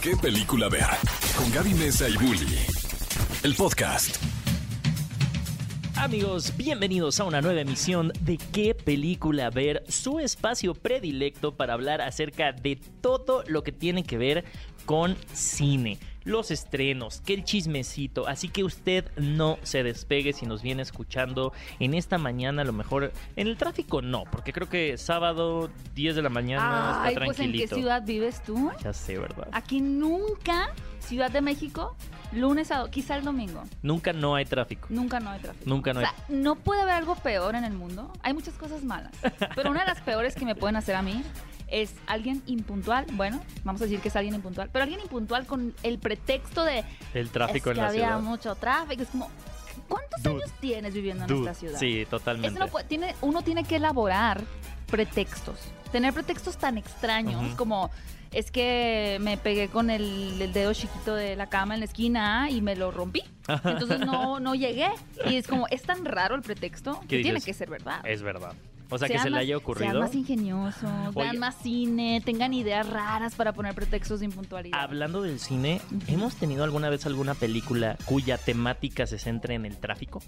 qué película ver. Con Gaby Mesa y Bully. El podcast. Amigos, bienvenidos a una nueva emisión de ¿Qué película ver? Su espacio predilecto para hablar acerca de todo lo que tiene que ver con cine, los estrenos, que el chismecito. Así que usted no se despegue si nos viene escuchando en esta mañana, a lo mejor en el tráfico no, porque creo que sábado 10 de la mañana Ay, está pues ¿en qué ciudad vives tú? Ya sé, ¿verdad? Aquí nunca, Ciudad de México, lunes a quizá el domingo. Nunca no hay tráfico. Nunca no hay tráfico. Nunca no o hay. sea, no puede haber algo peor en el mundo. Hay muchas cosas malas. Pero una de las peores que me pueden hacer a mí es alguien impuntual. Bueno, vamos a decir que es alguien impuntual. Pero alguien impuntual con el pretexto de. El tráfico es en que la había ciudad. mucho tráfico. Es como. ¿Cuántos Dude. años tienes viviendo en Dude, nuestra ciudad? Sí, totalmente. Eso no puede- tiene, uno tiene que elaborar pretextos. Tener pretextos tan extraños como es que me pegué con el, el dedo chiquito de la cama en la esquina y me lo rompí. Entonces no, no llegué. Y es como, es tan raro el pretexto ¿Qué que tiene que ser verdad. Es verdad. O sea, que se le más- haya ocurrido. Sean más ingeniosos, Oye. vean más cine, tengan ideas raras para poner pretextos de impuntualidad. Hablando del cine, ¿hemos tenido alguna vez alguna película cuya temática se centre en el tráfico?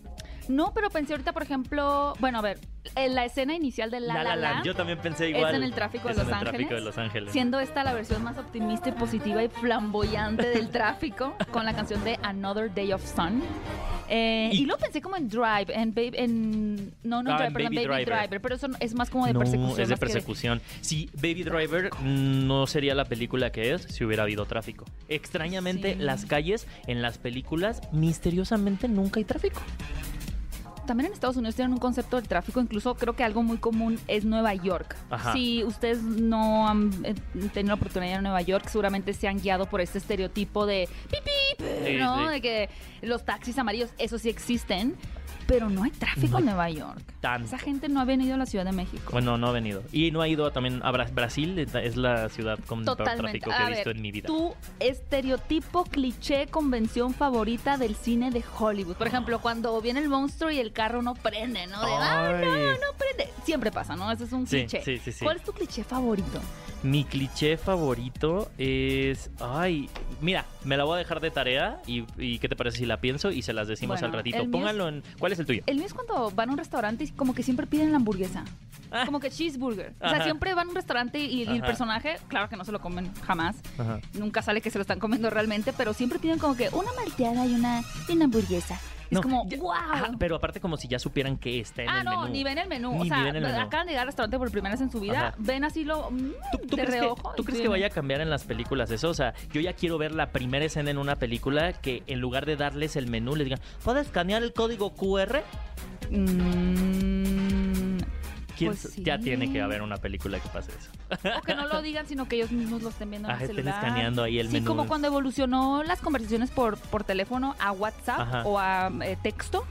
No, pero pensé ahorita, por ejemplo, bueno, a ver, en la escena inicial de La La, Land Yo también pensé es igual. en el tráfico de Es Los en el Ángeles. tráfico de Los Ángeles. Siendo esta la versión más optimista y positiva y flamboyante del tráfico, con la canción de Another Day of Sun. Eh, Y- y, luego pensé como en Drive, en, Babe- en no, no Ah, Drive, en perdón, Baby Baby, Driver. Driver. pero eso es más como de no, persecución. es de persecución. Sí, Baby Driver no sería la película que es si hubiera habido tráfico. Extrañamente, Sí. las calles en las películas, misteriosamente, nunca hay tráfico. También en Estados Unidos tienen un concepto del tráfico, incluso creo que algo muy común es Nueva York. Ajá. Si ustedes no han eh, tenido la oportunidad de ir a Nueva York, seguramente se han guiado por este estereotipo de pip, pip, Sí, ¿no? sí. De que los taxis amarillos, eso sí existen, pero no hay tráfico No en Nueva York. tanto. Esa gente no ha venido a la Ciudad de México. Bueno, no ha venido. Y no ha ido también a Bra- Brasil, es la ciudad con el peor Totalmente. tráfico que A he visto ver, en mi vida. Tu estereotipo, cliché, convención favorita del cine de Hollywood. Por ejemplo, cuando viene el monstruo y el carro no prende, ¿no? De, "Ah, no, no prende. Siempre pasa, ¿no? Ese es un Sí, cliché. sí, sí, sí. ¿Cuál es tu cliché favorito? Mi cliché favorito es. Ay, mira, me la voy a dejar de tarea. ¿Y, y qué te parece si la pienso y se las decimos Bueno, al ratito? Pónganlo en. ¿Cuál es el tuyo? El mío es cuando van a un restaurante y como que siempre piden la hamburguesa. Ah. Como que cheeseburger. O sea, siempre van a un restaurante y, y el personaje, claro que no se lo comen jamás. Ajá. Nunca sale que se lo están comiendo realmente, pero siempre piden como que una malteada y una, y una hamburguesa. No, es como, ya- wow. Ajá, pero aparte, como si ya supieran que está en Ah, el no, menú. ni ven el menú. Ni o sea, ven el menú. acaban de llegar al restaurante por primera vez en su vida, Ajá. ven así lo mm, ¿Tú, tú de crees, que, reojo. tú crees que vaya a cambiar en las películas eso? O sea, yo ya quiero ver la primera escena en una película que en lugar de darles el menú, les digan, ¿puedes escanear el código QR? Mm, ¿Quién Pues Ya tiene que haber una película que pase eso. o que no lo digan, sino que ellos mismos lo estén viendo en Ah, el estén celular. escaneando ahí el sí, menú. como cuando evolucionó las conversaciones por, por teléfono a WhatsApp Ajá. o a eh, texto.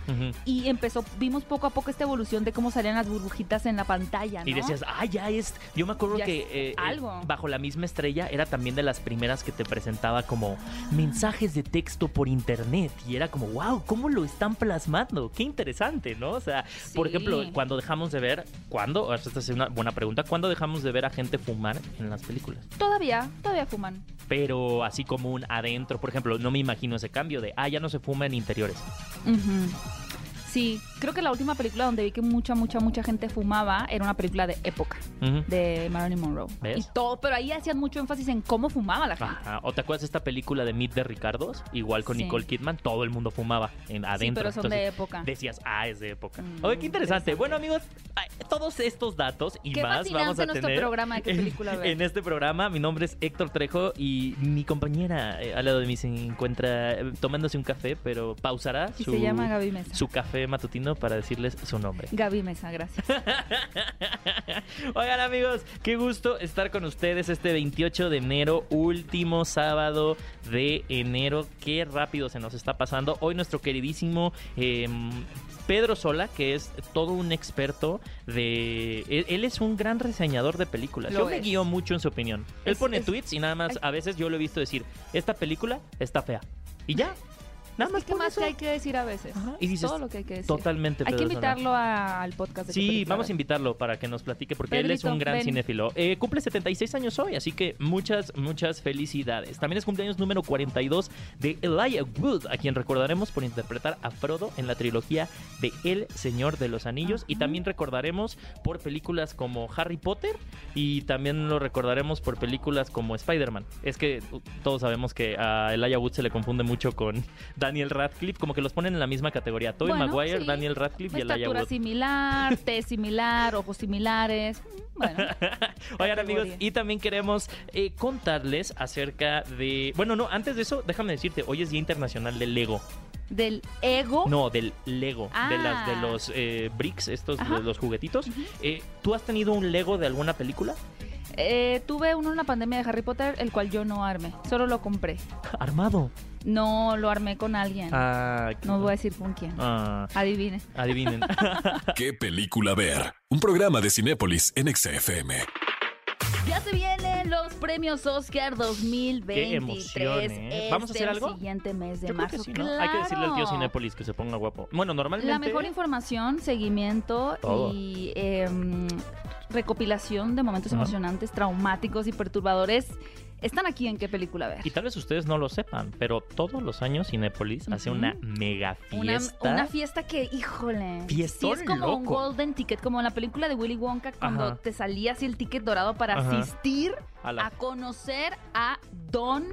Y empezó, vimos poco a poco esta evolución de cómo salían las burbujitas en la pantalla, ¿no? Y decías, ah, ya es. Yo me acuerdo Ya que eh, eh, algo. bajo la misma estrella era también de las primeras que te presentaba como mensajes de texto por internet. Y era como, wow, ¿cómo lo están plasmando? Qué interesante, ¿no? O sea, por ejemplo, cuando dejamos de ver, ¿cuándo? Esta es una buena pregunta. ¿Cuándo dejamos de ver a gente fumar en las películas? Todavía, todavía fuman. Pero así como un adentro, por ejemplo, no me imagino ese cambio de, ah, ya no se fuma en interiores. Ujú. Sí, creo que la última película donde vi que mucha, mucha, mucha gente fumaba era una película de época, de Marilyn Monroe. ¿Ves? Y todo, pero ahí hacían mucho énfasis en cómo fumaba la gente. Ajá. ¿O te acuerdas de esta película de Meet de Ricardos? Igual con Sí. Nicole Kidman, todo el mundo fumaba en adentro. pero son Entonces, de época. Decías, ah, es de época. Mm, Oye, qué interesante. interesante. Bueno, amigos, todos estos datos y Qué más vamos a nuestro tener programa de qué en- película ver. en, este programa. Mi nombre es Héctor Trejo y mi compañera eh, al lado de mí se encuentra eh, tomándose un café, pero pausará Y su, se llama Gaby Mesa. su café matutino para decirles su nombre. Gaby Mesa, gracias. Oigan amigos, qué gusto estar con ustedes este 28 de enero, último sábado de enero. Qué rápido se nos está pasando. Hoy nuestro queridísimo eh, Pedro Sola, que es todo un experto de... Él, él es un gran reseñador de películas. Lo Yo me guío mucho en su opinión. Él Es- pone es- tweets y nada más a veces yo lo he visto decir, esta película está fea. Y ya. Nada más ¿Qué por más eso. que hay que decir a veces? Ajá, y dices, Todo lo que hay que decir. Totalmente. Hay que invitarlo a- al podcast. de Sí, vamos a invitarlo para que nos platique porque él es un gran ven. cinéfilo. Eh, cumple 76 años hoy, así que muchas, muchas felicidades. También es cumpleaños número 42 de Elijah Wood, a quien recordaremos por interpretar a Frodo en la trilogía de El Señor de los Anillos. Y también recordaremos por películas como Harry Potter y también lo recordaremos por películas como Spider-Man. Es que todos sabemos que a Elijah Wood se le confunde mucho con Daniel Radcliffe, como que los ponen en la misma categoría. Tobey Bueno, Maguire, sí. Daniel Radcliffe y Elijah Estatura similar, tez similar, ojos similares. Bueno, Oigan amigos, y también queremos eh, contarles acerca de... Bueno, no, antes de eso, déjame decirte, hoy es Día Internacional del Lego. Del ego. No, del Lego, de las de Ah. los eh, bricks, estos Ajá. de los juguetitos. Eh, ¿Tú has tenido un Lego de alguna película? Eh, tuve uno en la pandemia de Harry Potter, el cual yo no armé. Solo lo compré. Armado. No lo armé con alguien. Ah, No voy a decir con quién. ah, Adivine. adivinen. ¿Qué película ver? Un programa de Cinépolis en XFM. Ya se vienen los premios Oscar 2023. Qué emoción, ¿eh? ¿Vamos a hacer algo? El siguiente mes de Yo creo marzo. que sí, ¿no? Hay que decirle al tío. Cinépolis que se ponga guapo. Bueno, normalmente... La mejor información, seguimiento Todo. y em, recopilación de momentos Ajá. emocionantes, traumáticos y perturbadores están aquí en qué película ver. Y tal vez ustedes no lo sepan, pero todos los años Cinépolis hace Ujú. una mega fiesta. una fiesta que, híjole, Fiestón sí es como un golden ticket, como en la película de Willy Wonka, cuando Ajá. te salía así el ticket dorado para Ajá. asistir a la a conocer a Don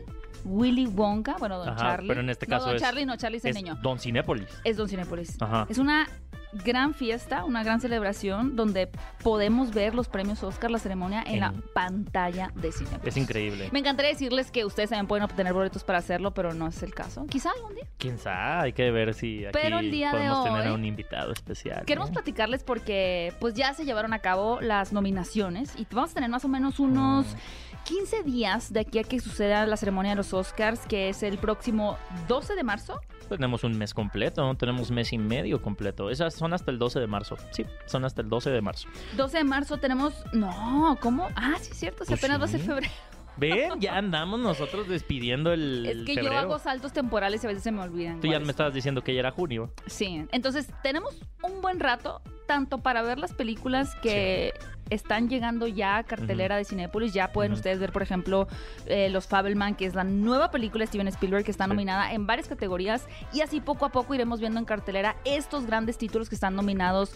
Willy Wonka, bueno, Don Ajá, Charlie. pero en este No, caso Don es- Charlie, no, Charlie es el niño. Don Cinépolis. Es Don Cinépolis. Ajá. Es una gran fiesta, una gran celebración donde podemos ver los premios Oscar, la ceremonia en, En- la pantalla de Cinépolis. Es increíble. Me encantaría decirles que ustedes también pueden obtener boletos para hacerlo, pero no es el caso. Quizá algún día. Quién sabe, hay que ver si aquí Pero el día de podemos tener a hoy- un invitado especial. Queremos ¿no? platicarles porque pues ya se llevaron a cabo las nominaciones y vamos a tener más o menos unos Mm. 15 días de aquí a que suceda la ceremonia de los Oscars, que es el próximo 12 de marzo. Tenemos un mes completo, ¿no? tenemos mes y medio completo. Esas son hasta el 12 de marzo. Sí, son hasta el 12 de marzo. 12 de marzo tenemos... No, ¿cómo? Ah, sí es cierto, si Pues apenas va a ser sí. febrero. Ven, ya andamos nosotros despidiendo el Es que febrero. yo hago saltos temporales y a veces se me olvidan. Tú ya me estabas diciendo que ya era junio. Sí, entonces tenemos un buen rato, tanto para ver las películas que están llegando ya a cartelera de Cinépolis. Ya pueden ustedes ver, por ejemplo, eh, Los Fabelman, que es la nueva película de Steven Spielberg que está Sí. nominada en varias categorías. Y así poco a poco iremos viendo en cartelera estos grandes títulos que están nominados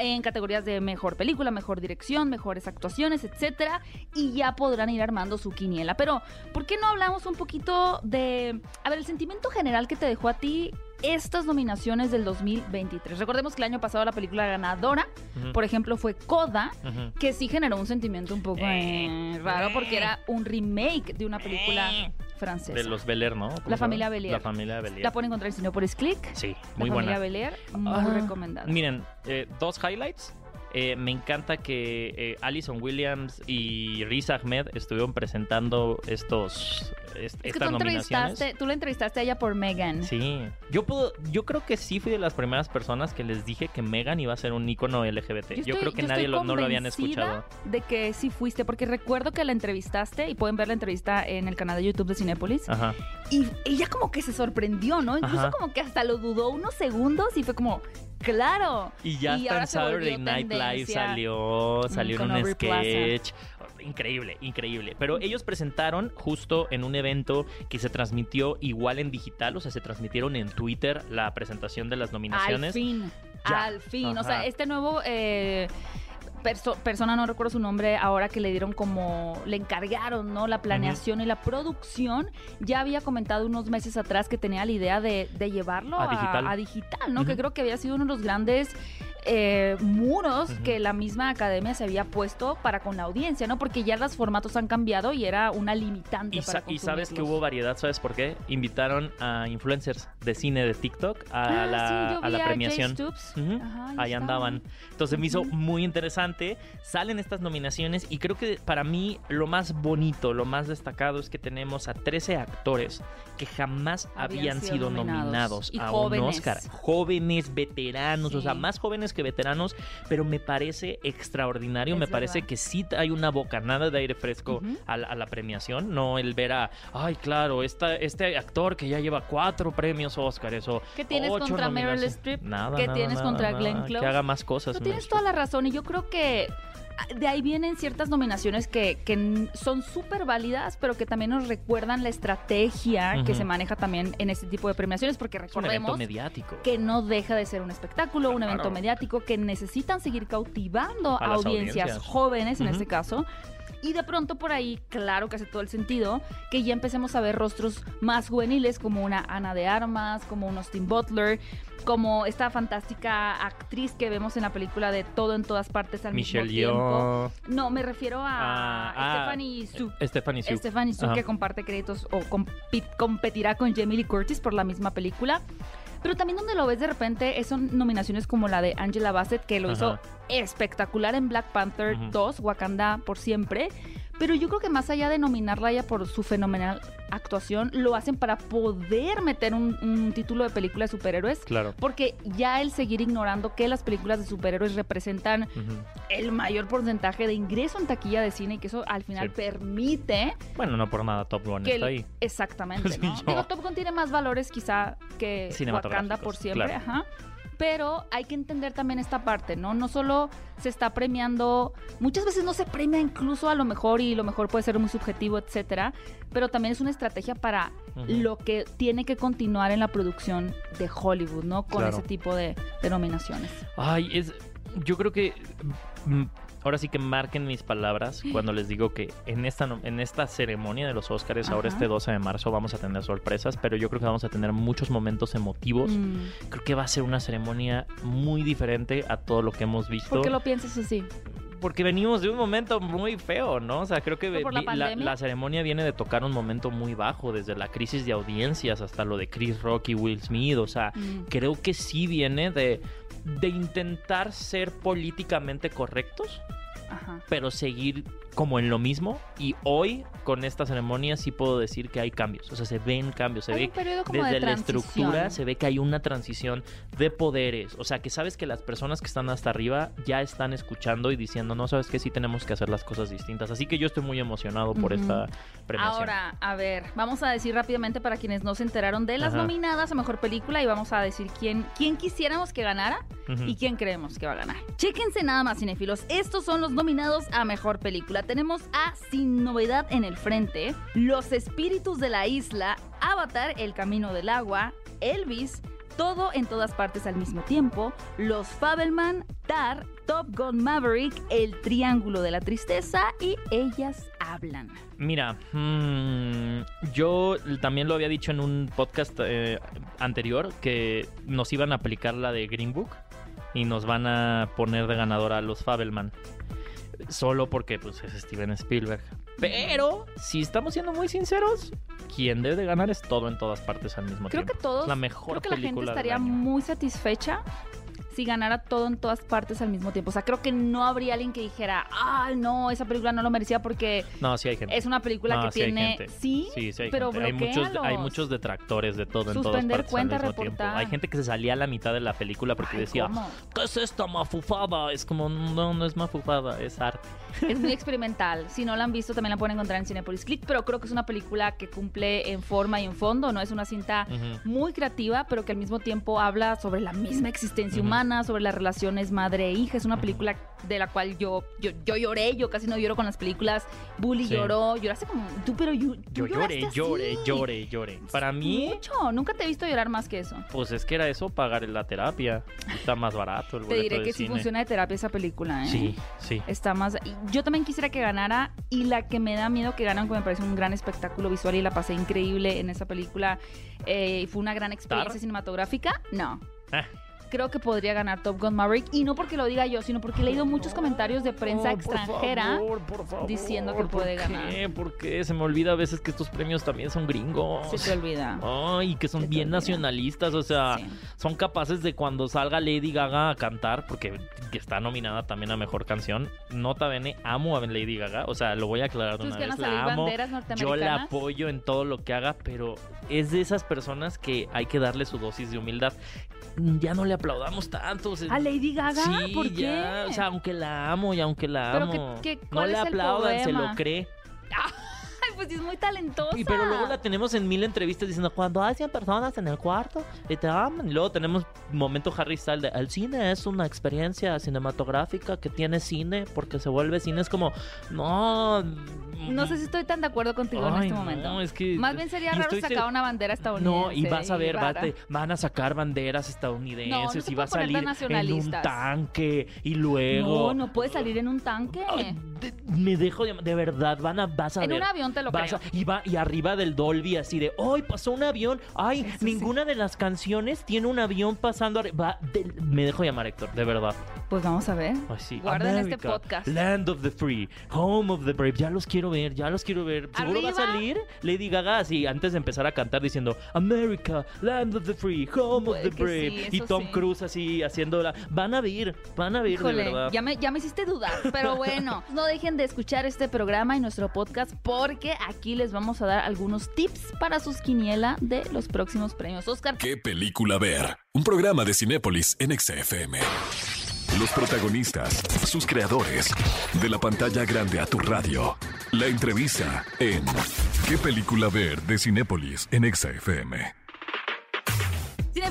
en categorías de mejor película, mejor dirección, mejores actuaciones, etcétera, y ya podrán ir armando su quiniela. Pero, ¿por qué no hablamos un poquito de, a ver, el sentimiento general que te dejó a ti estas nominaciones del 2023? Recordemos que el año pasado la película ganadora, por ejemplo, fue Coda, que sí generó un sentimiento un poco eh, raro porque era un remake de una película francesa. De los Beler, ¿no? ¿Cómo se La familia Belier. La familia Belier. La pueden encontrar en Cinepolis Click. Sí, La muy familia buena. Belier, muy Ah, recomendada. Miren, eh, dos highlights. Eh, me encanta que eh, Alison Williams y Riz Ahmed estuvieron presentando estos est- es que estas tú nominaciones. tú la entrevistaste a ella por Megan. Sí, yo puedo, yo creo que sí fui de las primeras personas que les dije que Megan iba a ser un icono LGBT. Yo, estoy- creo que yo nadie lo- no lo habían escuchado. De que sí fuiste, porque recuerdo que la entrevistaste y pueden ver la entrevista en el canal de YouTube de Cinépolis. Ajá. Y ella como que se sorprendió, ¿no? Incluso Ajá. como que hasta lo dudó unos segundos y fue como, claro. Y ya Y ahora en Saturday Night Live salió, salió en un Plaza. sketch. Increíble, increíble. Pero ellos presentaron justo en un evento que se transmitió igual en digital, o sea, se transmitieron en Twitter la presentación de las Al nominaciones. fin, Ya. al fin. O sea, este nuevo eh, perso- persona, no recuerdo su nombre, ahora que le dieron como, le encargaron, ¿no? La planeación y la producción, ya había comentado unos meses atrás que tenía la idea de, de llevarlo A a, digital. a digital, ¿no? Que creo que había sido uno de los grandes eh, muros que la misma academia se había puesto para con la audiencia, ¿no? Porque ya los formatos han cambiado y era una limitante Y, para sa- y sabes que hubo variedad, ¿sabes por qué? Invitaron a influencers de cine de TikTok a Ah, la, sí, a premiación. Ajá, Ahí andaban. Entonces me hizo muy interesante. Salen estas nominaciones y creo que para mí lo más bonito, lo más destacado es que tenemos a 13 actores que jamás habían, Habían sido sido nominados. a jóvenes. un Oscar. Jóvenes, veteranos, o sea, más jóvenes que veteranos, pero me parece extraordinario, Es me parece que sí hay una bocanada de aire fresco a, la, a la premiación, no el ver a, ay, claro, esta, este actor que ya lleva cuatro premios Oscar, eso. ¿Qué tienes ocho contra Meryl. Streep? Nada, ¿Qué nada, tienes nada, contra nada, Glenn Close? Que haga más cosas. Tú Meryl tienes toda la razón y yo creo que de ahí vienen ciertas nominaciones que, que son súper válidas, pero que también nos recuerdan la estrategia que se maneja también en este tipo de premiaciones, porque recordemos mediático. que no deja de ser un espectáculo, un evento mediático, que necesitan seguir cautivando A audiencias, audiencias. jóvenes en este caso. Y de pronto por ahí, claro que hace todo el sentido, que ya empecemos a ver rostros más juveniles como una Ana de Armas, como un Austin Butler, como esta fantástica actriz que vemos en la película de Todo en todas partes al Michelle mismo tiempo. Yeoh. No, me refiero a Ah, ah, Stephanie Su. Stephanie Su. Stephanie Su, Ajá. que comparte créditos o competirá con Jamie Lee Curtis por la misma película. Pero también donde lo ves de repente es- son nominaciones como la de Angela Bassett, que lo hizo Ajá. espectacular en Black Panther Ujú. 2, Wakanda por siempre. Pero yo creo que más allá de nominarla a ella por su fenomenal actuación, lo hacen para poder meter un, un título de película de superhéroes. Claro. Porque ya el seguir ignorando que las películas de superhéroes representan el mayor porcentaje de ingreso en taquilla de cine y que eso al final Sí. permite Bueno, no por nada Top Gun que está ahí. exactamente, ¿no? Digo, Top Gun tiene más valores quizá que Wakanda por siempre, claro. ajá. Pero hay que entender también esta parte, ¿no? No solo se está premiando, muchas veces no se premia incluso a lo mejor y lo mejor puede ser muy subjetivo, etcétera, pero también es una estrategia para lo que tiene que continuar en la producción de Hollywood, ¿no? Con Claro. ese tipo de, de nominaciones. Ay, es. Yo creo que. Ahora sí que marquen mis palabras cuando les digo que en esta, en esta ceremonia de los Oscars, ahora este 12 de marzo, vamos a tener sorpresas, pero yo creo que vamos a tener muchos momentos emotivos. Mm. Creo que va a ser una ceremonia muy diferente a todo lo que hemos visto. ¿Por qué lo piensas así? Porque venimos de un momento muy feo, ¿no? O sea, creo que la ceremonia viene de tocar un momento muy bajo, desde la crisis de audiencias hasta lo de Chris Rock y Will Smith. O sea, Mm. creo que sí viene de, de intentar ser políticamente correctos, Ajá. pero seguir como en lo mismo. Y hoy, con esta ceremonia, sí puedo decir que hay cambios. O sea, se ven cambios, se Hay ve desde de la estructura se ve que hay una transición de poderes. O sea, que sabes que las personas que están hasta arriba ya están escuchando y diciendo, no, sabes que sí tenemos que hacer las cosas distintas. Así que yo estoy muy emocionado por esta premiación. Ahora, a ver, vamos a decir rápidamente para quienes no se enteraron de las Ajá. nominadas a mejor película y vamos a decir quién, quién quisiéramos que ganara y quién creemos que va a ganar. Chéquense nada más, cinéfilos. Estos son los nominados a mejor película. Tenemos a Sin Novedad en el Frente, Los Espíritus de la Isla, Avatar, El Camino del Agua, Elvis, Todo en todas partes al mismo tiempo, Los Fabelman, Tar, Top Gun Maverick, El Triángulo de la Tristeza y Ellas Hablan. Mira, mm, yo también lo había dicho en un podcast eh, anterior que nos iban a aplicar la de Green Book y nos van a poner de ganadora a los Fabelman. Solo porque pues, es Steven Spielberg. Pero, si estamos siendo muy sinceros, quien debe de ganar es todo en todas partes al mismo Creo tiempo. que todos, Es la mejor creo que la gente estaría muy satisfecha si ganara todo en todas partes al mismo tiempo. O sea, creo que no habría alguien que dijera, ah, no, esa película no lo merecía porque No, sí hay gente. es una película No, que sí tiene, sí, Sí, sí hay pero gente. Hay muchos, hay muchos detractores de todo en todas partes cuenta, al mismo tiempo. Hay gente que se salía a la mitad de la película porque Ay, decía, ¿cómo? ¿qué es esta mafufada? Es como, no, no es mafufada, es arte. Es muy experimental. Si no la han visto, también la pueden encontrar en Cinepolis Click, pero creo que es una película que cumple en forma y en fondo, ¿no? Es una cinta muy creativa, pero que al mismo tiempo habla sobre la misma existencia humana, sobre las relaciones madre e hija. Es una película de la cual yo, yo, yo lloré, yo casi no lloro con las películas. Bully Sí. lloró, lloraste como tú, pero yo, Yo lloré, lloré, lloré, lloré. Para mí, Mucho, nunca te he visto llorar más que eso. pues es que era eso, pagar la terapia. Está más barato el Te diré que sí cine. funciona de terapia esa película, ¿eh? Sí, sí. Está más. Yo también quisiera que ganara. Y la que me da miedo que ganan, que me parece un gran espectáculo visual y la pasé increíble en esa película. eh, fue una gran experiencia ¿Tar? cinematográfica. No. Ah. Creo que podría ganar Top Gun Maverick. Y no porque lo diga yo, sino porque he leído muchos comentarios de prensa No, por extranjera. favor, por favor, diciendo que ¿por puede qué? ganar. ¿Por qué? Se me olvida a veces que estos premios también son gringos. Se te olvida. Ay, que son bien olvida. nacionalistas, o sea, Sí. son capaces de cuando salga Lady Gaga a cantar, porque que está nominada también a Mejor Canción, nota bene, amo a Lady Gaga, o sea, lo voy a aclarar de una vez, la amo, yo la apoyo en todo lo que haga, pero es de esas personas que hay que darle su dosis de humildad. Ya no le aplaudamos tanto. o sea, ¿A Lady Gaga? Sí, ¿Por ya? O sea, aunque la amo y aunque la Pero amo. qué- no ¿cuál le aplaudan, se lo cree. Pues es muy talentosa. Y pero luego la tenemos en mil entrevistas diciendo cuando hay 100 personas en el cuarto y te aman. Y luego tenemos momento Harry Styles de el cine es una experiencia cinematográfica que tiene cine porque se vuelve cine. Es como, no. No sé si estoy tan de acuerdo contigo en este no, momento. es que- Más bien sería raro sacar una bandera estadounidense. No, y vas a ver, va- rara. te- van a sacar banderas No, no estadounidenses se y va a salir en un tanque y luego. No, no puede salir en un tanque. Ay, de- me dejo de, de verdad, van a, vas a En ver. un avión te lo vas creo. a- y, va, y arriba del Dolby así de, ¡ay, pasó un avión! ¡Ay, Eso sí. ninguna de las canciones tiene un avión pasando me dejo llamar Héctor, de verdad. Pues vamos a ver. Ay, sí. Guarden este podcast. Land of the Free, Home of the Brave. Ya los quiero ver, ya los quiero ver. Seguro va a salir Lady Gaga así antes de empezar a cantar diciendo America, Land of the Free, Home of the Brave. sí, y Tom sí. Cruise así haciéndola. Van a ver, van a ver de verdad. ya me, ya me hiciste dudar, pero bueno, no dejen de escuchar este programa y nuestro podcast porque aquí les vamos a dar algunos tips para sus quiniela de los próximos premios Oscar. ¿Qué película ver? Un programa de Cinépolis en XFM. Los protagonistas, sus creadores, de la pantalla grande a tu radio. La entrevista en ¿Qué película ver? de Cinépolis en XFM.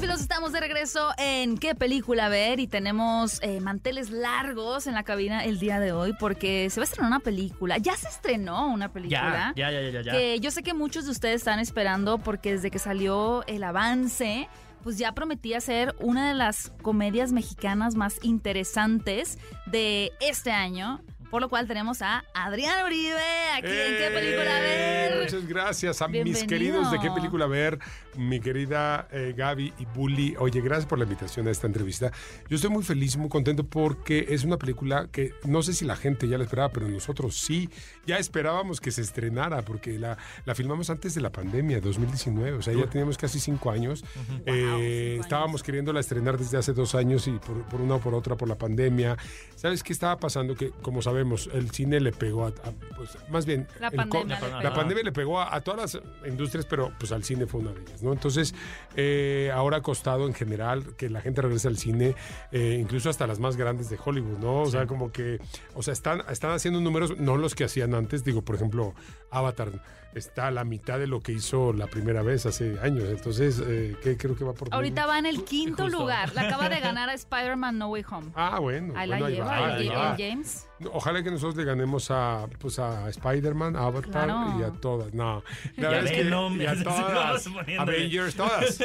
Cinefilos, estamos de regreso en ¿Qué película ver? Y tenemos eh, manteles largos en la cabina el día de hoy porque se va a estrenar una película. Ya se estrenó una película. ya, ya, ya, ya. ya. que yo sé que muchos de ustedes están esperando porque desde que salió el avance, pues ya prometía ser una de las comedias mexicanas más interesantes de este año. Por lo cual tenemos a Adrián Uribe aquí en qué película ¡Eh! ver. Muchas gracias a mis queridos de qué película ver, mi querida eh, Gaby y Bully. Oye, gracias por la invitación a esta entrevista. Yo estoy muy feliz, muy contento porque es una película que no sé si la gente ya la esperaba, pero nosotros sí, ya esperábamos que se estrenara porque la, la filmamos antes de la pandemia, 2019, o sea, ya teníamos casi cinco años. Eh, cinco estábamos queriéndola estrenar desde hace dos años y por, por una o por otra por la pandemia. ¿Sabes qué estaba pasando? Que como sabemos, el cine le pegó a, a- pues, más bien, La el pandemia co- le la pegó. pandemia le pegó a, a todas las industrias, pero pues al cine fue una de ellas, ¿no? Entonces, eh, ahora ha costado en general que la gente regrese al cine, eh, incluso hasta las más grandes de Hollywood, ¿no? O sea, como que, o sea, están, están haciendo números, no los que hacían antes, digo, por ejemplo, Avatar está a la mitad de lo que hizo la primera vez hace años, entonces, eh, ¿qué creo que va por Ahorita va en el quinto Justo. lugar. La acaba de ganar a Spider-Man No Way Home. Ah, bueno. Ahí bueno, la lleva, va, el, ahí va. James. Ojalá que nosotros le ganemos a, pues a Spider-Man, a Avatar Claro. y a todas. No, Y la a verdad es que y a todas. Avengers, todas.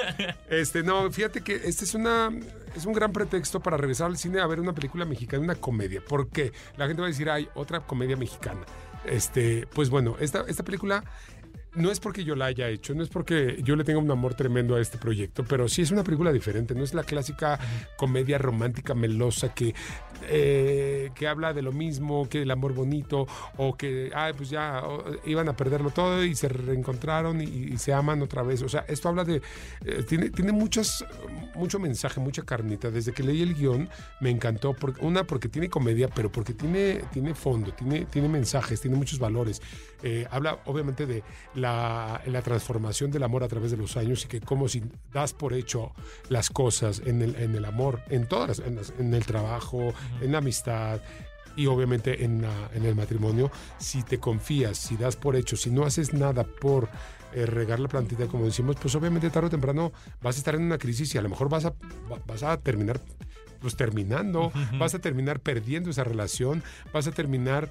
Este, no, fíjate que este es una es un gran pretexto para regresar al cine a ver una película mexicana, una comedia. ¿Por qué? La gente va a decir, hay otra comedia mexicana. Este, pues bueno, esta, esta película no es porque yo la haya hecho, no es porque yo le tenga un amor tremendo a este proyecto, pero sí es una película diferente, no es la clásica comedia romántica melosa que, eh, que habla de lo mismo, que el amor bonito, o que, ay, pues ya iban a perderlo todo y se reencontraron y, se aman otra vez. O sea, esto habla de, eh, tiene, tiene muchas, mucho mensaje, mucha carnita. Desde que leí el guion me encantó, una porque tiene comedia, pero porque tiene, tiene fondo, tiene, tiene mensajes, tiene muchos valores. Eh, habla obviamente de la, la transformación del amor a través de los años y que como si das por hecho las cosas en el, en el amor, en todas, las- en, las- en el trabajo, en la amistad y obviamente en, la- en el matrimonio, si te confías, si das por hecho, si no haces nada por eh, regar la plantita, como decimos, pues obviamente tarde o temprano vas a estar en una crisis y a lo mejor vas a, va- vas a terminar pues terminando, vas a terminar perdiendo esa relación, vas a terminar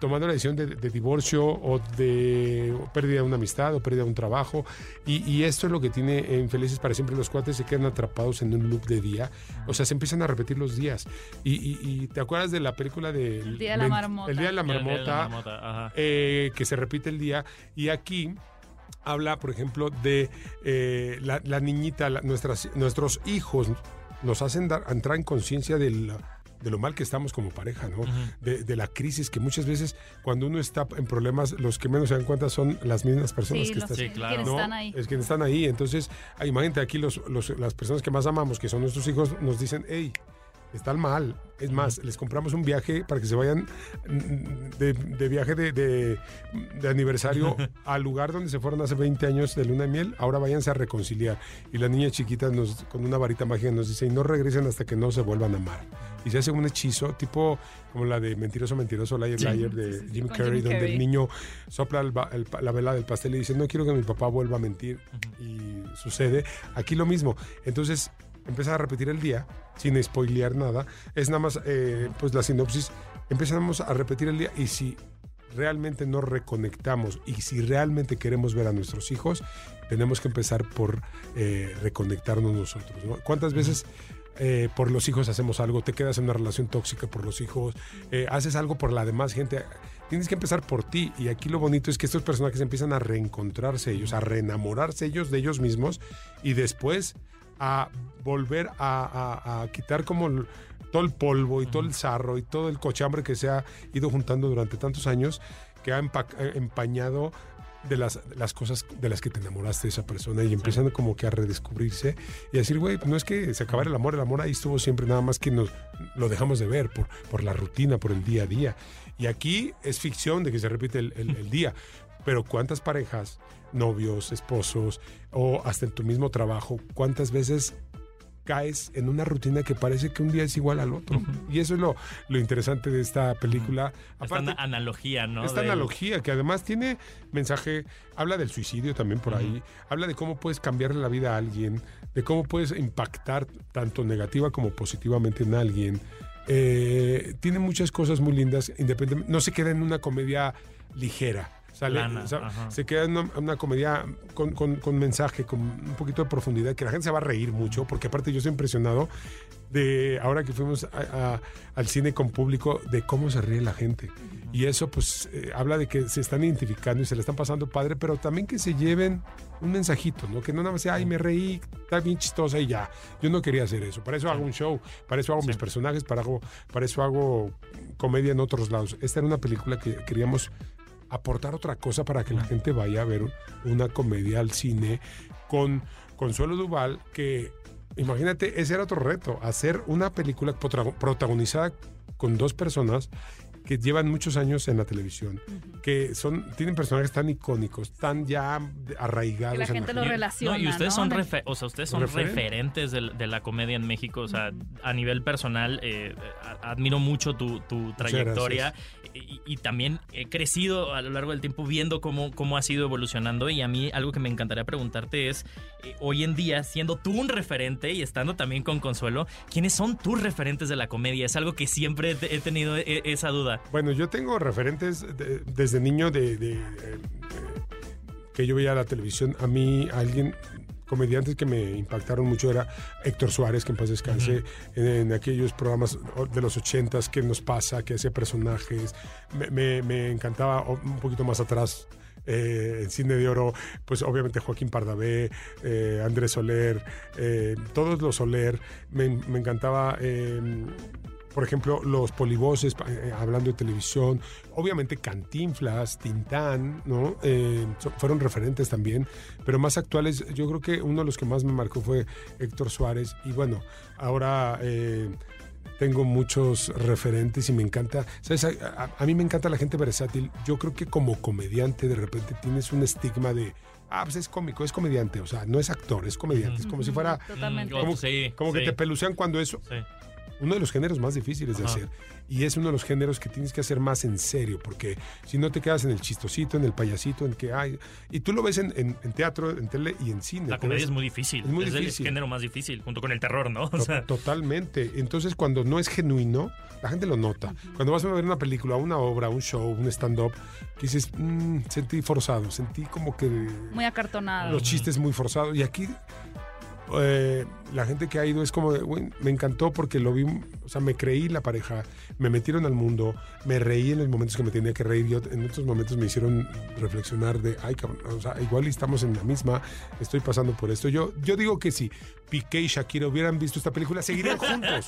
tomando la decisión de, de divorcio o de pérdida de una amistad o pérdida de un trabajo. Y, y esto es lo que tiene en Felices para Siempre. Los cuates se quedan atrapados en un loop de día. O sea, se empiezan a repetir los días. Y, y- y te acuerdas de la película de... El Día de la Marmota. El Día de la Marmota. la marmota, ajá. eh, que se repite el día. Y aquí habla, por ejemplo, de eh, la, la niñita, la- nuestras, nuestros hijos nos hacen dar, entrar en conciencia del de lo mal que estamos como pareja, ¿no? de, de la crisis que muchas veces cuando uno está en problemas, los que menos se dan cuenta son las mismas personas Sí, que los están. Sí, claro. quienes ¿no? están ahí. Es que están ahí. Entonces, imagínate aquí los, los- las personas que más amamos, que son nuestros hijos, nos dicen, hey, están mal. Es más, les compramos un viaje para que se vayan mm, de, de viaje de, de- de aniversario al lugar donde se fueron hace 20 años de luna de miel. Ahora váyanse a reconciliar. Y la niña chiquita nos, con una varita mágica nos dice, y no regresen hasta que no se vuelvan a amar. Y se hace un hechizo, tipo como la de Mentiroso, Mentiroso, Liar, Liar, de Jim con Carrey, Jim donde Carrey. el niño sopla el el la vela del pastel y dice, no quiero que mi papá vuelva a mentir. Y sucede. Aquí lo mismo. Entonces empieza a repetir el día, sin spoilear nada. Es nada más, eh, pues la sinopsis. Empezamos a repetir el día y si realmente nos reconectamos y si realmente queremos ver a nuestros hijos, tenemos que empezar por eh, reconectarnos nosotros. ¿no? ¿Cuántas veces eh, por los hijos hacemos algo? Te quedas en una relación tóxica por los hijos, eh, haces algo por la demás gente. Tienes que empezar por ti y aquí lo bonito es que estos personajes empiezan a reencontrarse ellos, a reenamorarse ellos de ellos mismos y después a volver a, a- a quitar como el- todo el polvo y todo el sarro y todo el cochambre que se ha ido juntando durante tantos años que ha empa- eh, empañado de las, las cosas de las que te enamoraste de esa persona y empiezan como que a redescubrirse y a decir, güey, no es que se acabara el amor, el amor ahí estuvo siempre, nada más que nos lo dejamos de ver por, por la rutina, por el día a día. Y aquí es ficción de que se repite el, el- el día, pero ¿cuántas parejas, novios, esposos o hasta en tu mismo trabajo, cuántas veces caes en una rutina que parece que un día es igual al otro? Y eso es lo, lo interesante de esta película. Esta ana- analogía, ¿no? Esta Del- analogía que además tiene mensaje, habla del suicidio también por ahí, habla de cómo puedes cambiarle la vida a alguien, de cómo puedes impactar tanto negativa como positivamente en alguien. Eh, tiene muchas cosas muy lindas, independientemente, no se queda en una comedia ligera. Sale, o sea, se queda en una, una comedia con, con- con mensaje, con un poquito de profundidad, que la gente se va a reír mucho, porque aparte yo estoy impresionado de ahora que fuimos a- a- al cine con público, de cómo se ríe la gente. Y eso pues eh, habla de que se están identificando y se le están pasando padre, pero también que se lleven un mensajito, ¿no? Que no nada más sea, ay, me reí, está bien chistosa y ya. Yo no quería hacer eso. Para eso hago un show, para eso hago mis personajes, para, hago, para eso hago comedia en otros lados. Esta era una película que queríamos aportar otra cosa para que la gente vaya a ver una comedia al cine con Consuelo Duval, que imagínate, ese era otro reto, hacer una película protagonizada con dos personas que llevan muchos años en la televisión, que son tienen personajes tan icónicos, tan ya arraigados. Que la en gente lo gente. relaciona. No, y ustedes ¿no? son, De- refe- o sea, ustedes son Referente. referentes de, la comedia en México. O sea, a nivel personal, eh, admiro mucho tu, tu trayectoria y, y también he crecido a lo largo del tiempo viendo cómo, cómo has ido evolucionando. Y a mí algo que me encantaría preguntarte es, eh, hoy en día, siendo tú un referente y estando también con Consuelo, ¿quiénes son tus referentes de la comedia? Es algo que siempre he tenido e- esa duda. Bueno, yo tengo referentes de- desde niño de, de, eh, eh, que yo veía la televisión. A mí, alguien, comediantes que me impactaron mucho era Héctor Suárez, que en paz descanse, en, en aquellos programas de los ochentas, que nos pasa, que hacía personajes. Me, me- me encantaba un poquito más atrás. eh, en Cine de Oro, pues obviamente Joaquín Pardavé, eh, Andrés Soler, eh, todos los Soler, me, me encantaba eh, por ejemplo, los polivoces eh, hablando de televisión, obviamente Cantinflas, Tintán, ¿no? Eh, fueron referentes también, pero más actuales, yo creo que uno de los que más me marcó fue Héctor Suárez, y bueno, ahora eh, tengo muchos referentes y me encanta, ¿sabes? A, a- a mí me encanta la gente versátil, yo creo que como comediante de repente tienes un estigma de... Ah, pues es cómico, es comediante, o sea, no es actor, es comediante, es como si fuera, Totalmente. Mm, como, Sí, como que te pelucean cuando es Sí. Uno de los géneros más difíciles de Ajá. hacer. Y es uno de los géneros que tienes que hacer más en serio, porque si no te quedas en el chistosito, en el payasito, en que hay. Y tú lo ves en, en- en teatro, en tele y en cine. La comedia es muy difícil. es muy el difícil. género más difícil, junto con el terror, ¿no? O sea, Totalmente. Entonces, cuando no es genuino, la gente lo nota. Cuando vas a ver una película, una obra, un show, un stand-up, que dices, "Mm, sentí forzado, sentí como que Muy acartonado. los chistes muy forzados. Y aquí eh, la gente que ha ido es como, de, "Güey, me encantó porque lo vi, o sea, me creí la pareja, me metieron al mundo, me reí en los momentos que me tenía que reír y ot- en otros momentos me hicieron reflexionar de, ay, cabrón, o sea, igual estamos en la misma, estoy pasando por esto. Yo, yo digo que si Piqué y Shakira hubieran visto esta película, seguirían juntos.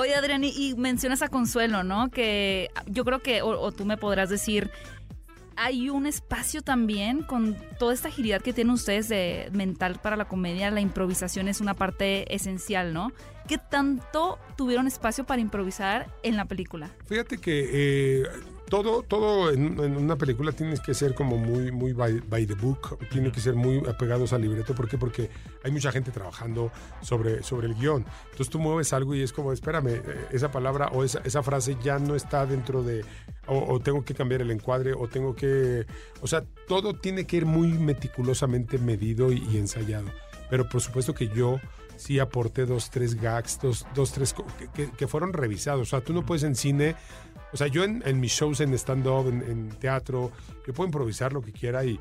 Oye, Adrián, y mencionas a Consuelo, ¿no? Que yo creo que, o, o tú me podrás decir, hay un espacio también con toda esta agilidad que tienen ustedes de mental para la comedia, la improvisación es una parte esencial, ¿no? ¿Qué tanto tuvieron espacio para improvisar en la película? Fíjate que eh, todo, todo en, en una película tienes que ser como muy, muy by, by the book, tiene que ser muy apegados al libreto. ¿Por qué? Porque hay mucha gente trabajando sobre, sobre el guion. Entonces tú mueves algo y es como, espérame, eh, esa palabra o esa, esa frase ya no está dentro de, o, o tengo que cambiar el encuadre, o tengo que, o sea, todo tiene que ir muy meticulosamente medido y, y ensayado. Pero por supuesto que yo sí aporté dos, tres gags, dos, dos tres que- que fueron revisados. O sea, tú no puedes en cine, o sea, yo en, mis shows en stand-up, en, en teatro, yo puedo improvisar lo que quiera y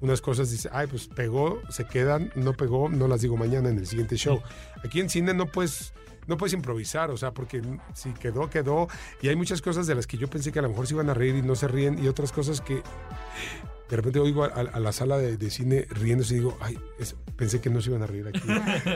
unas cosas dice, ay, pues pegó, se quedan, no pegó, no las digo mañana en el siguiente show. Aquí en cine no puedes... No puedes improvisar, o sea, porque si quedó, quedó. Y hay muchas cosas de las que yo pensé que a lo mejor se iban a reír y no se ríen, y otras cosas que de repente oigo a, a la sala de, de cine riéndose y digo, ay, es- pensé que no se iban a reír aquí.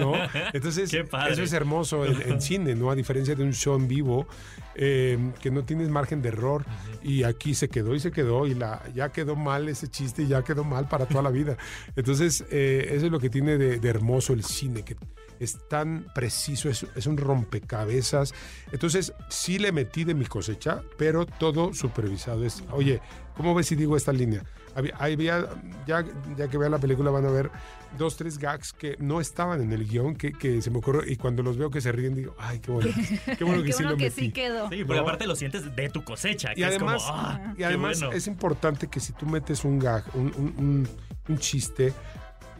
¿no? Entonces, eso es hermoso en, en cine, ¿no? A diferencia de un show en vivo, eh, que no tienes margen de error. Y aquí se quedó y se quedó, y la, ya quedó mal ese chiste, y ya quedó mal para toda la vida. Entonces, eh, eso es lo que tiene de, de hermoso el cine, que es tan preciso, es, es un rompecabezas. Entonces, sí le metí de mi cosecha, pero todo supervisado. Es, oye, ¿cómo ves si digo esta línea? Había, había- ya, ya que vean la película van a ver dos, tres gags que no estaban en el guion, que, que se me ocurrió, y cuando los veo que se ríen, digo, ay, qué bueno, qué bueno que Qué sí bueno lo que metí. sí quedó. Sí, porque No. aparte lo sientes de tu cosecha. Que Y además, es como, ah, y además bueno. es importante que si tú metes un gag, un, un- un- un chiste,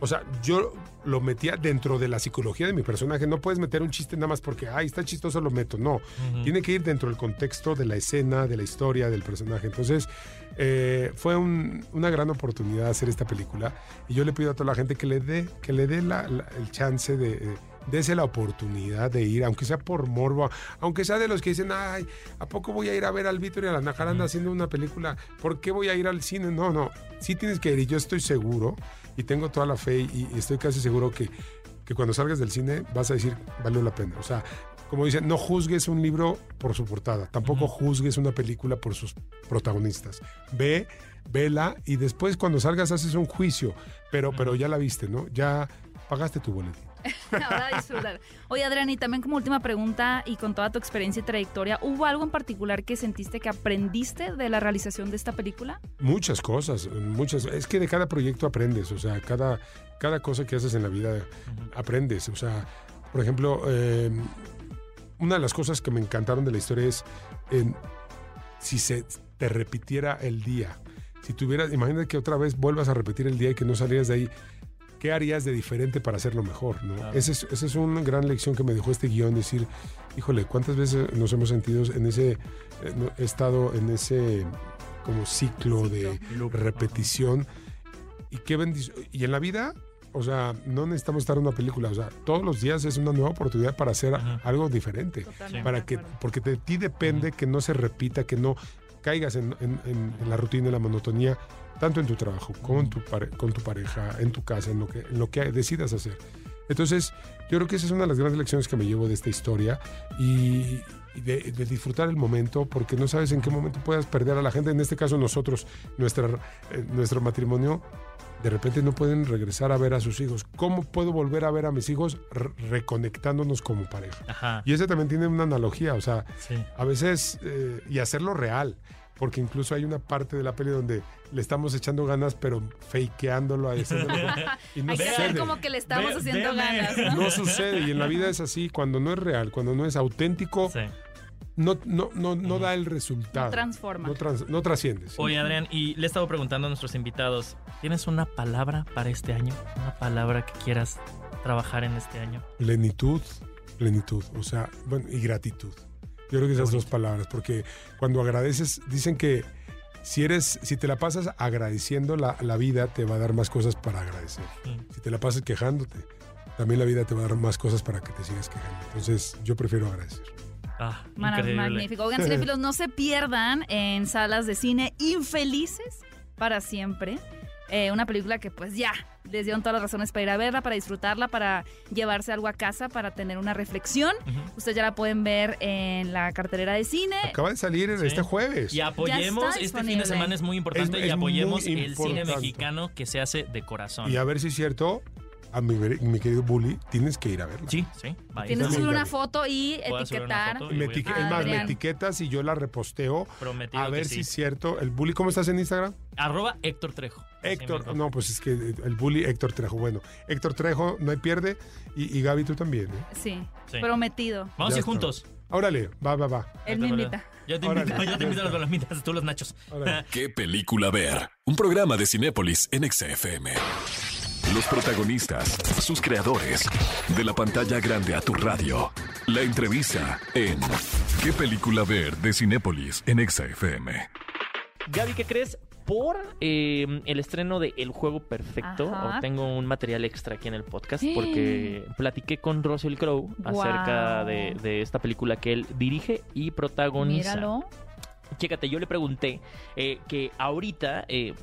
o sea, yo lo metía dentro de la psicología de mi personaje. No puedes meter un chiste nada más porque, ay, está chistoso, lo meto. No, tiene que ir dentro del contexto de la escena, de la historia, del personaje. Entonces, eh, fue un- una gran oportunidad hacer esta película. Y yo le pido a toda la gente que le dé, que le dé la- la- el chance de... eh, Dese la oportunidad de ir, aunque sea por morbo, aunque sea de los que dicen, ay, ¿a poco voy a ir a ver al Víctor y a la Najaranda haciendo una película? ¿Por qué voy a ir al cine? No, no, sí tienes que ir y yo estoy seguro y tengo toda la fe y, y estoy casi seguro que, que cuando salgas del cine vas a decir, valió la pena. O sea, como dicen, no juzgues un libro por su portada, tampoco juzgues una película por sus protagonistas. Ve, vela y después cuando salgas haces un juicio, pero, pero ya la viste, ¿no? Ya pagaste tu boletín. Ahora a disfrutar. Oye, Adrián, y también como última pregunta y con toda tu experiencia y trayectoria, ¿hubo algo en particular que sentiste que aprendiste de la realización de esta película? Muchas cosas, muchas. Es que de cada proyecto aprendes, o sea, cada, cada cosa que haces en la vida aprendes. O sea, por ejemplo, eh, una de las cosas que me encantaron de la historia es en, si se te repitiera el día. Si tuvieras, imagínate que otra vez vuelvas a repetir el día y que no salieras de ahí. ¿Qué harías de diferente para hacerlo mejor? ¿no? Claro. Esa es, esa es una gran lección que me dejó este guion, decir, híjole, ¿cuántas veces nos hemos sentido en ese, eh, estado en ese como ciclo de Loop. repetición? Y qué bendición. Y en la vida, o sea, no necesitamos estar en una película, o sea, todos los días es una nueva oportunidad para hacer Ajá. algo diferente. Totalmente Para que, porque de ti depende que no se repita, que no caigas en, en- en- en la rutina, en la monotonía, tanto en tu trabajo, como en tu pare- con tu pareja, en tu casa, en lo, que, en lo que decidas hacer. Entonces, yo creo que esa es una de las grandes lecciones que me llevo de esta historia y, y de, de disfrutar el momento, porque no sabes en qué momento puedas perder a la gente. En este caso, nosotros, nuestra, eh, nuestro matrimonio, de repente no pueden regresar a ver a sus hijos. ¿Cómo puedo volver a ver a mis hijos re- reconectándonos como pareja? Ajá. Y ese también tiene una analogía, o sea, Sí. a veces, eh, y hacerlo real, porque incluso hay una parte de la peli donde le estamos echando ganas, pero fakeándolo, y no Hay que sucede. hacer como que le estamos Ve- haciendo ganas, ¿no? No sucede, y en la vida es así, cuando no es real, cuando no es auténtico, Sí. no, no, no, no da el resultado. No transforma. No, trans- no trasciende. sí. Oye, Adrián, y le he estado preguntando a nuestros invitados, ¿tienes una palabra para este año? ¿Una palabra que quieras trabajar en este año? Plenitud, plenitud, o sea, bueno, y gratitud. Yo creo que esas dos palabras, porque cuando agradeces, dicen que si eres, si te la pasas agradeciendo la, la vida, te va a dar más cosas para agradecer. Mm. Si te la pasas quejándote, también la vida te va a dar más cosas para que te sigas quejando. Entonces, yo prefiero agradecer. Ah. Magnífico. Oigan, cinéfilos, no se pierdan en salas de cine infelices para siempre. Eh, una película que pues ya, les dieron todas las razones para ir a verla, para disfrutarla, para llevarse algo a casa, para tener una reflexión. Ustedes ya la pueden ver en la cartelera de cine. Acaba de salir Sí. este jueves. Y apoyemos, este fin de semana es muy importante Es- y apoyemos el cine mexicano que se hace de corazón. Y a ver si es cierto, a mi, mi querido Bully, tienes que ir a verla. Sí, sí. va, Tienes que subir una foto y etiquetar. foto Me a- es más, me etiquetas y yo la reposteo. Prometido A ver que si sí. es cierto. El Bully, ¿cómo estás en Instagram? Arroba Héctor Trejo. Héctor, no, pues es que el Bully Héctor Trejo. Bueno, Héctor Trejo no hay pierde. Y, y Gaby, tú también. ¿eh? Sí, Sí. prometido. Vamos a ir juntos. Órale, va, va, va. Él me invita. Yo te Órale, invito, yo te invito a las palomitas, tú los nachos. Órale. ¿Qué película ver? Un programa de Cinépolis en XFM. Los protagonistas, sus creadores, de la pantalla grande a tu radio. La entrevista en ¿Qué película ver? de Cinépolis en XFM. Gaby, ¿qué crees? Por eh, el estreno de El Juego Perfecto, Ajá. tengo un material extra aquí en el podcast porque platiqué con Russell Crowe acerca de, de esta película que él dirige y protagoniza. Míralo. Chécate, yo le pregunté eh, que ahorita, eh,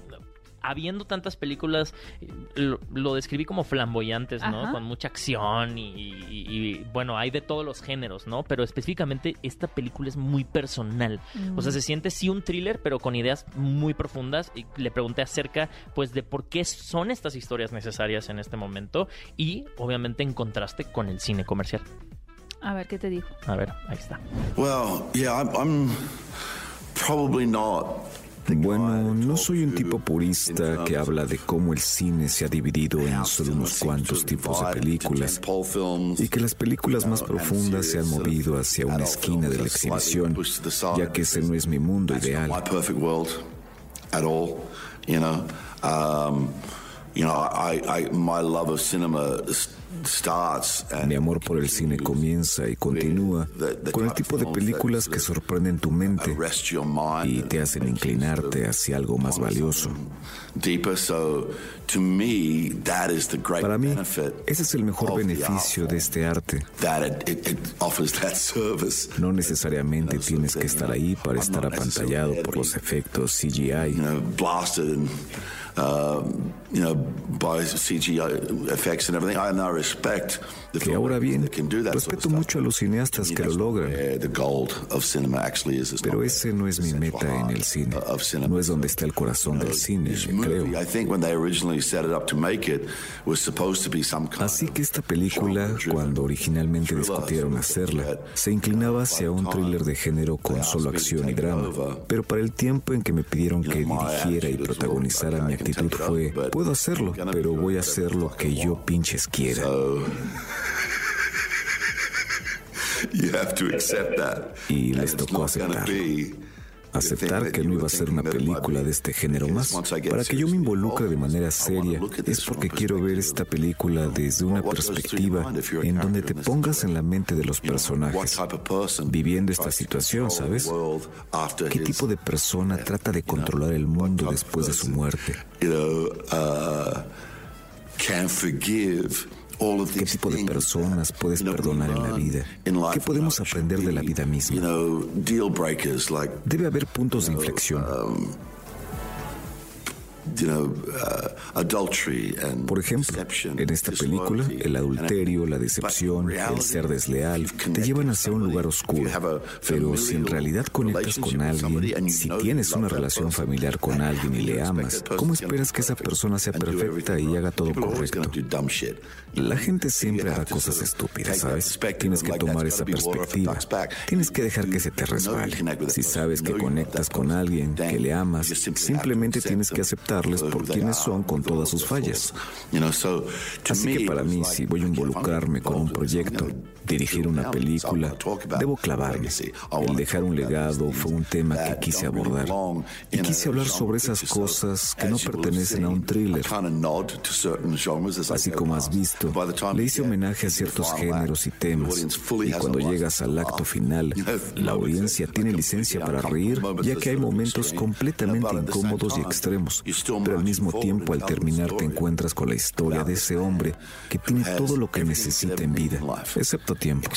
habiendo tantas películas, eh, lo, lo describí como flamboyantes, ¿no? Ajá. Con mucha acción y, y- y, bueno, hay de todos los géneros, ¿no? Pero específicamente esta película es muy personal. O sea, se siente sí un thriller, pero con ideas muy profundas. Y le pregunté acerca, pues, de por qué son estas historias necesarias en este momento y, obviamente, en contraste con el cine comercial. A ver, ¿qué te dijo? A ver, ahí está. Well, yeah, I'm, I'm probably not. Bueno, that no soy un tipo purista que habla de cómo el cine se ha dividido en solo unos cuantos tipos de películas y que las películas más know, and profundas se han movido hacia una esquina de la exhibición, ya que ese no es mi mundo ideal. you know. Um, you know, I, I, my love of cinema Mi amor por el cine comienza y continúa con el tipo de películas que sorprenden tu mente arrest your mind y and te hacen inclinarte hacia algo más valioso. Para mí, ese es el mejor beneficio de este arte. No necesariamente tienes que estar ahí para estar apantallado por los efectos CGI. You know, blasted and you know by CGI effects and everything. I now respect the Que ahora bien, that can do that sort of respeto mucho a los cineastas que lo logran, where The gold of cinema actually is. It's pero ese no es mi meta en el cine. Of cinema. No es donde está el corazón del cine, creo. movie, I think when they originally set it up to make it, was supposed to be some kind Así que esta película, cuando originalmente discutieron hacerla, se inclinaba hacia un thriller de género con solo acción y drama. Pero para el tiempo en que me pidieron que dirigiera y protagonizara, mi actitud fue, puedo hacerlo, pero voy a hacer lo que yo pinches quiera. Y les tocó not Aceptar que no iba a ser una película de este género más. Para que yo me involucre de manera seria, es porque quiero ver esta película desde una perspectiva en donde te pongas en la mente de los personajes. viviendo esta situación, ¿sabes? ¿Qué tipo de persona trata de controlar el mundo después de su muerte? Uh, can forgive ¿Qué tipo de personas puedes perdonar en la vida? ¿Qué podemos aprender de la vida misma? You know, deal breakers like Debe haber puntos de inflexión. Por ejemplo, en esta película, el adulterio, la decepción, el ser desleal, te llevan hacia un lugar oscuro. have a Pero si en realidad conectas con alguien, you si tienes love una relación familiar con alguien y you le expect amas, that person ¿cómo to be esperas que esa persona sea perfecta y haga todo correcto? La gente siempre hará cosas estúpidas, ¿sabes? Tienes que tomar esa perspectiva. Tienes que dejar que se te resbale. Si sabes que conectas con alguien, que le amas, simplemente tienes que them aceptarles por quienes son con todas sus fallas. Así que para mí, si voy a involucrarme con un proyecto, dirigir una película, debo clavarme. El dejar un legado fue un tema que quise abordar. Y quise hablar sobre esas cosas que no pertenecen a un thriller. Así como has visto, le hice homenaje a ciertos géneros y temas. Y cuando llegas al to acto final, la audiencia tiene licencia para reír, ya que hay momentos completamente incómodos y extremos. Pero al mismo tiempo al terminar te encuentras con la historia de ese hombre que tiene todo lo que necesita en vida, excepto tiempo.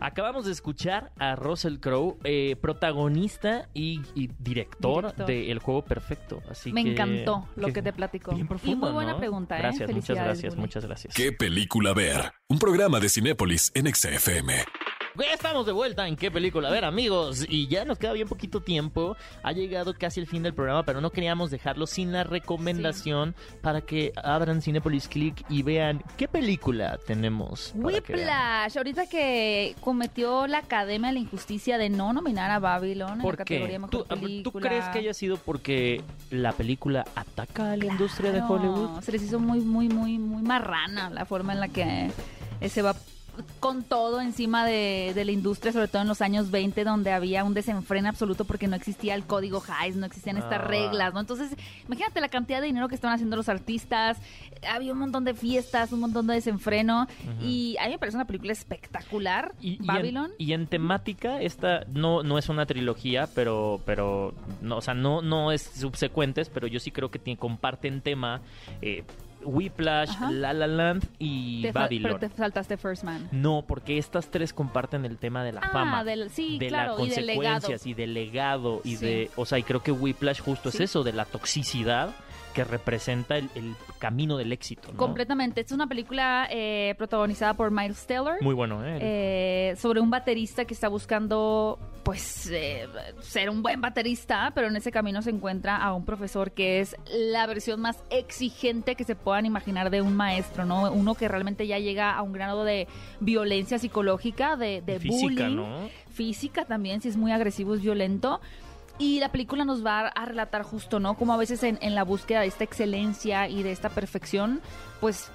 Acabamos de escuchar a Russell Crowe, eh, protagonista y, y director, Director. de El Juego Perfecto. Así Me que- encantó lo que te. Bien profundo, y muy buena ¿no? pregunta, ¿eh? Gracias, muchas Felicidades, gracias, Bully. muchas gracias. ¿Qué película ver? Un programa de Cinépolis en XFM. Estamos de vuelta en qué película. A ver, amigos, y ya nos queda bien poquito tiempo. Ha llegado casi el fin del programa, pero no queríamos dejarlo sin la recomendación para que abran Cinepolis Click y vean qué película tenemos. que. Whiplash, ahorita que cometió la Academia la injusticia de no nominar a Babylon en la ¿Por categoría? Mejor ¿Tú, Película. tú crees que haya sido porque la película ataca a la industria de Hollywood? Se les hizo muy, muy, muy, muy marrana la forma en la que se va con todo encima de, de la industria, sobre todo en los años 20, donde había un desenfreno absoluto porque no existía el código Hays, no existían estas Ah. reglas, ¿no? Entonces, imagínate la cantidad de dinero que estaban haciendo los artistas, había un montón de fiestas, un montón de desenfreno, y a mí me parece una película espectacular, Y, y en- Babylon. y en temática, esta no, no es una trilogía, pero, pero no, o sea, no, no es subsecuentes, pero yo sí creo que tiene, comparten tema eh, Whiplash, Ajá. La La Land y Te Babylon. pero te saltaste First Man. No, porque estas tres comparten el tema de la Ah, fama. del- sí, de claro, las y del legado. consecuencias y del legado y Sí. de, o sea, y creo que Whiplash justo Sí. es eso, de la toxicidad que representa el, el camino del éxito. ¿no? Completamente. Esta es una película eh, protagonizada por Miles Teller. Muy bueno, ¿eh? eh, sobre un baterista que está buscando pues eh, ser un buen baterista, pero en ese camino se encuentra a un profesor que es la versión más exigente que se puedan imaginar de un maestro, ¿no? Uno que realmente ya llega a un grado de violencia psicológica, de, de Física, bullying, ¿no? física también, si es muy agresivo, es violento. Y la película nos va a relatar justo, ¿no? Como a veces en, en la búsqueda de esta excelencia y de esta perfección, pues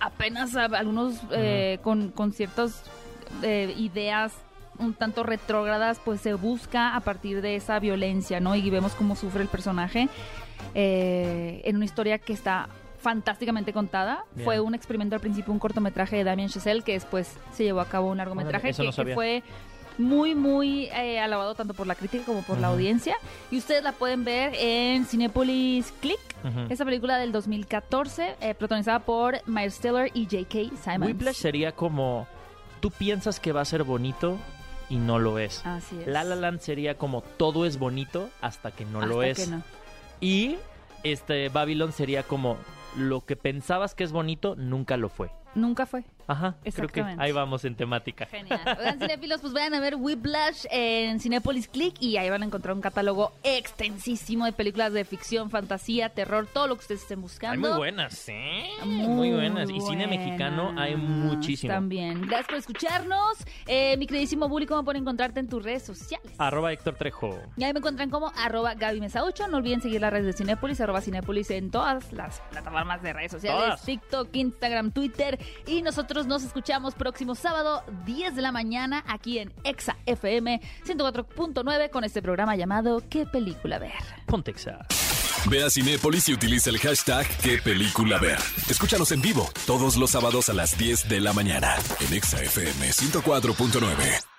apenas a- algunos eh, con, con ciertas eh, ideas un tanto retrógradas, pues se busca a partir de esa violencia, ¿no? Y vemos cómo sufre el personaje eh, en una historia que está fantásticamente contada. Bien. Fue un experimento al principio, un cortometraje de Damien Chazelle, que después se llevó a cabo un largometraje eso que, no que fue muy, muy eh, alabado tanto por la crítica como por la audiencia. Y ustedes la pueden ver en Cinepolis Click. Esa película del 2014, eh, protagonizada por Miles Teller y J.K. Simons. Whiplash sería como tú piensas que va a ser bonito y no lo es. Así es. La La Land sería como todo es bonito hasta que no lo es. que no. Y este Babylon sería como lo que pensabas que es bonito nunca lo fue. Nunca fue. Ajá, creo que ahí vamos en temática. Genial. Oigan, cinéfilos, pues vayan a ver Whiplash en Cinepolis Click y ahí van a encontrar un catálogo extensísimo de películas de ficción, fantasía, terror, todo lo que ustedes estén Hay buscando. muy buenas, ¿eh? Muy, buenas. Y cine mexicano hay muchísimo. También. Gracias por escucharnos. Eh, mi queridísimo Bully, ¿cómo pueden encontrarte en tus redes sociales? Arroba Héctor Trejo. Y ahí me encuentran como arroba Gaby Mesa 8. No olviden seguir las redes de Cinépolis, arroba Cinépolis en todas las plataformas de redes sociales. Todas. TikTok, Instagram, Twitter. Y nosotros nos escuchamos próximo sábado, 10 de la mañana, aquí en Exa FM 104.9 con este programa llamado ¿Qué película ver? Pontexa. Ve a Cinépolis y utiliza el hashtag qué película ver. Escúchanos en vivo todos los sábados a las 10 de la mañana en Exa FM 104.9.